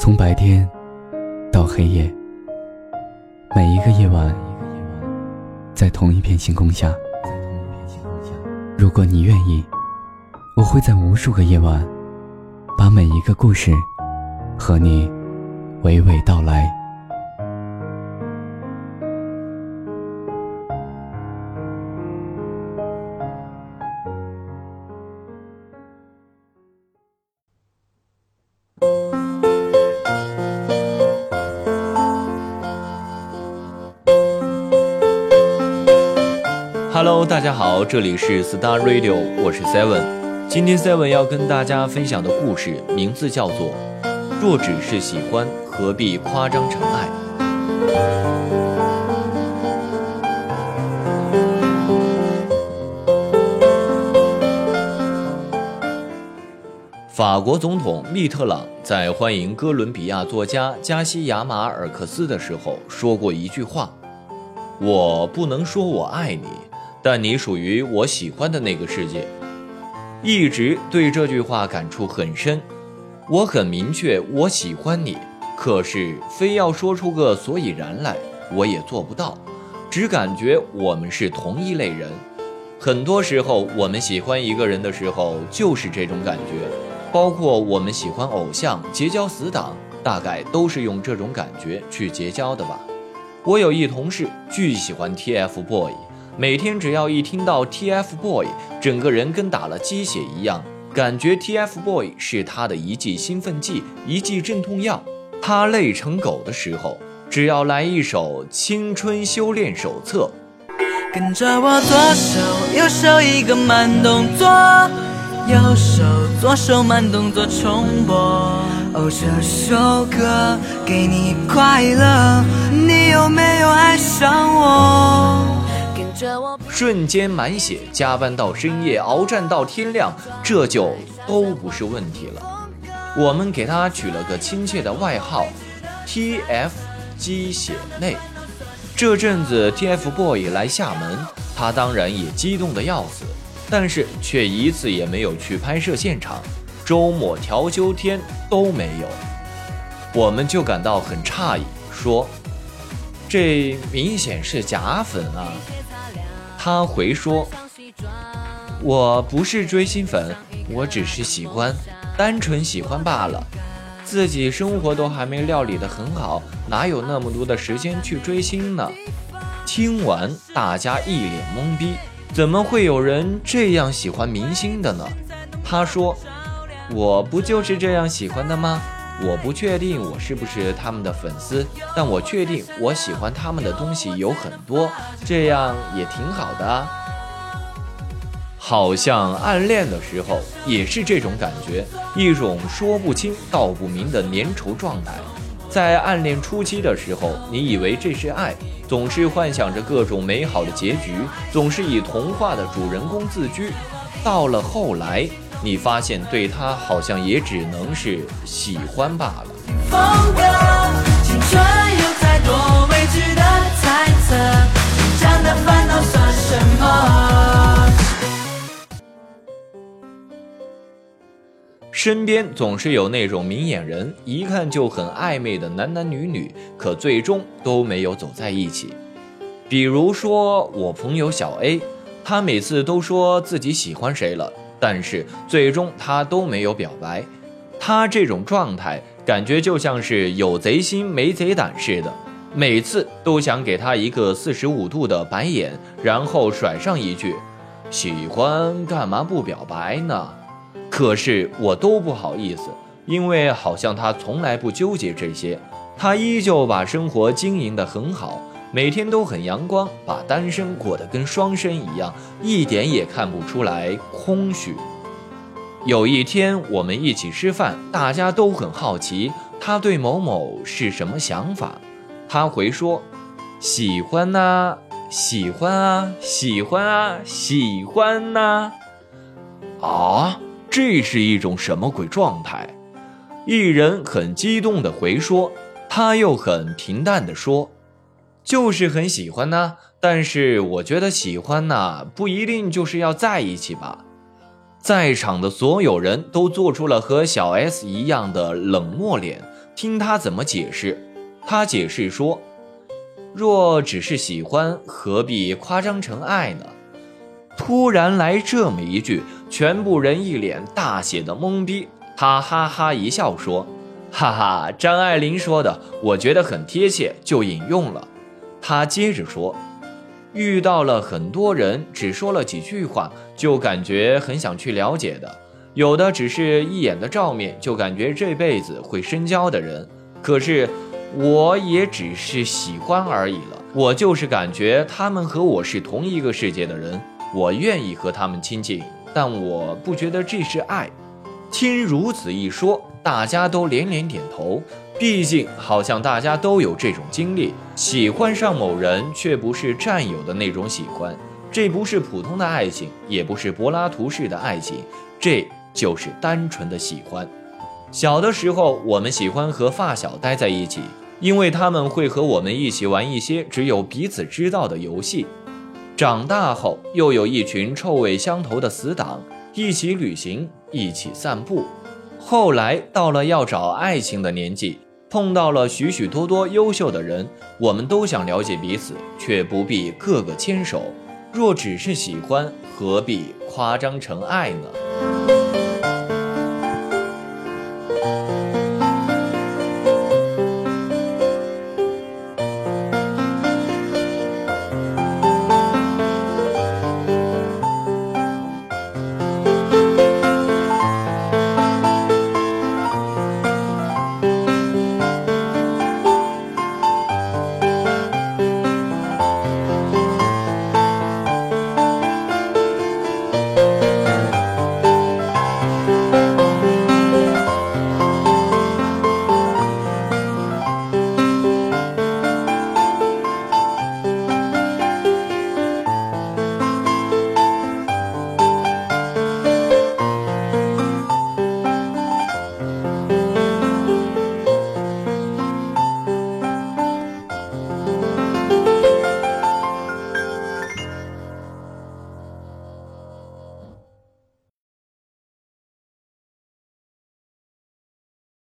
从白天到黑夜，每一个夜晚，在同一片星空下。如果你愿意，我会在无数个夜晚，把每一个故事和你娓娓道来。Hello，大家好，这里是 Star Radio，我是 Seven。今天 Seven 要跟大家分享的故事名字叫做《若只是喜欢，何必夸张成爱》。法国总统密特朗在欢迎哥伦比亚作家加西亚马尔克斯的时候说过一句话：“我不能说我爱你。”但你属于我喜欢的那个世界，一直对这句话感触很深。我很明确我喜欢你，可是非要说出个所以然来，我也做不到。只感觉我们是同一类人。很多时候，我们喜欢一个人的时候，就是这种感觉。包括我们喜欢偶像、结交死党，大概都是用这种感觉去结交的吧。我有一同事，巨喜欢 TFBOYS。每天只要一听到 TFBOY，整个人跟打了鸡血一样，感觉 TFBOY 是他的一剂兴奋剂，一剂镇痛药。他累成狗的时候，只要来一首《青春修炼手册》，跟着我左手右手一个慢动作，右手左手慢动作重播。哦，这首歌给你快乐，你有没有爱上我？瞬间满血，加班到深夜，鏖战到天亮，这就都不是问题了。我们给他取了个亲切的外号，TF 鸡血内。这阵子 TFBOY 来厦门，他当然也激动的要死，但是却一次也没有去拍摄现场，周末调休天都没有。我们就感到很诧异，说这明显是假粉啊。他回说：“我不是追星粉，我只是喜欢，单纯喜欢罢了。自己生活都还没料理得很好，哪有那么多的时间去追星呢？”听完，大家一脸懵逼，怎么会有人这样喜欢明星的呢？他说：“我不就是这样喜欢的吗？我不确定我是不是他们的粉丝，但我确定我喜欢他们的东西有很多。”这样也挺好的啊，好像暗恋的时候也是这种感觉，一种说不清道不明的粘稠状态。在暗恋初期的时候，你以为这是爱，总是幻想着各种美好的结局，总是以童话的主人公自居。到了后来，你发现对他好像也只能是喜欢罢了。青春有太多未知的猜测。的烦恼算什么？身边总是有那种明眼人，一看就很暧昧的男男女女，可最终都没有走在一起。比如说我朋友小 A，他每次都说自己喜欢谁了，但是最终他都没有表白。他这种状态，感觉就像是有贼心没贼胆似的。每次都想给他一个四十五度的白眼，然后甩上一句：“喜欢干嘛不表白呢？”可是我都不好意思，因为好像他从来不纠结这些，他依旧把生活经营得很好，每天都很阳光，把单身过得跟双身一样，一点也看不出来空虚。有一天我们一起吃饭，大家都很好奇他对某某是什么想法。他回说：“喜欢呐，喜欢啊，喜欢啊，喜欢呐。”啊，这是一种什么鬼状态？一人很激动的回说，他又很平淡的说：“就是很喜欢呐，但是我觉得喜欢呐，不一定就是要在一起吧。”在场的所有人都做出了和小 S 一样的冷漠脸。听他怎么解释。他解释说：“若只是喜欢，何必夸张成爱呢？”突然来这么一句，全部人一脸大写的懵逼。他哈哈一笑说：“哈哈，张爱玲说的，我觉得很贴切，就引用了。”他接着说：“遇到了很多人，只说了几句话，就感觉很想去了解的；有的只是一眼的照面，就感觉这辈子会深交的人。可是，我也只是喜欢而已了。我就是感觉他们和我是同一个世界的人，我愿意和他们亲近，但我不觉得这是爱。”听如此一说，大家都连连点头。毕竟，好像大家都有这种经历：喜欢上某人，却不是占有的那种喜欢。这不是普通的爱情，也不是柏拉图式的爱情，这就是单纯的喜欢。小的时候，我们喜欢和发小待在一起，因为他们会和我们一起玩一些只有彼此知道的游戏。长大后，又有一群臭味相投的死党，一起旅行，一起散步。后来到了要找爱情的年纪。碰到了许许多多优秀的人，我们都想了解彼此，却不必个个牵手。若只是喜欢，何必夸张成爱呢？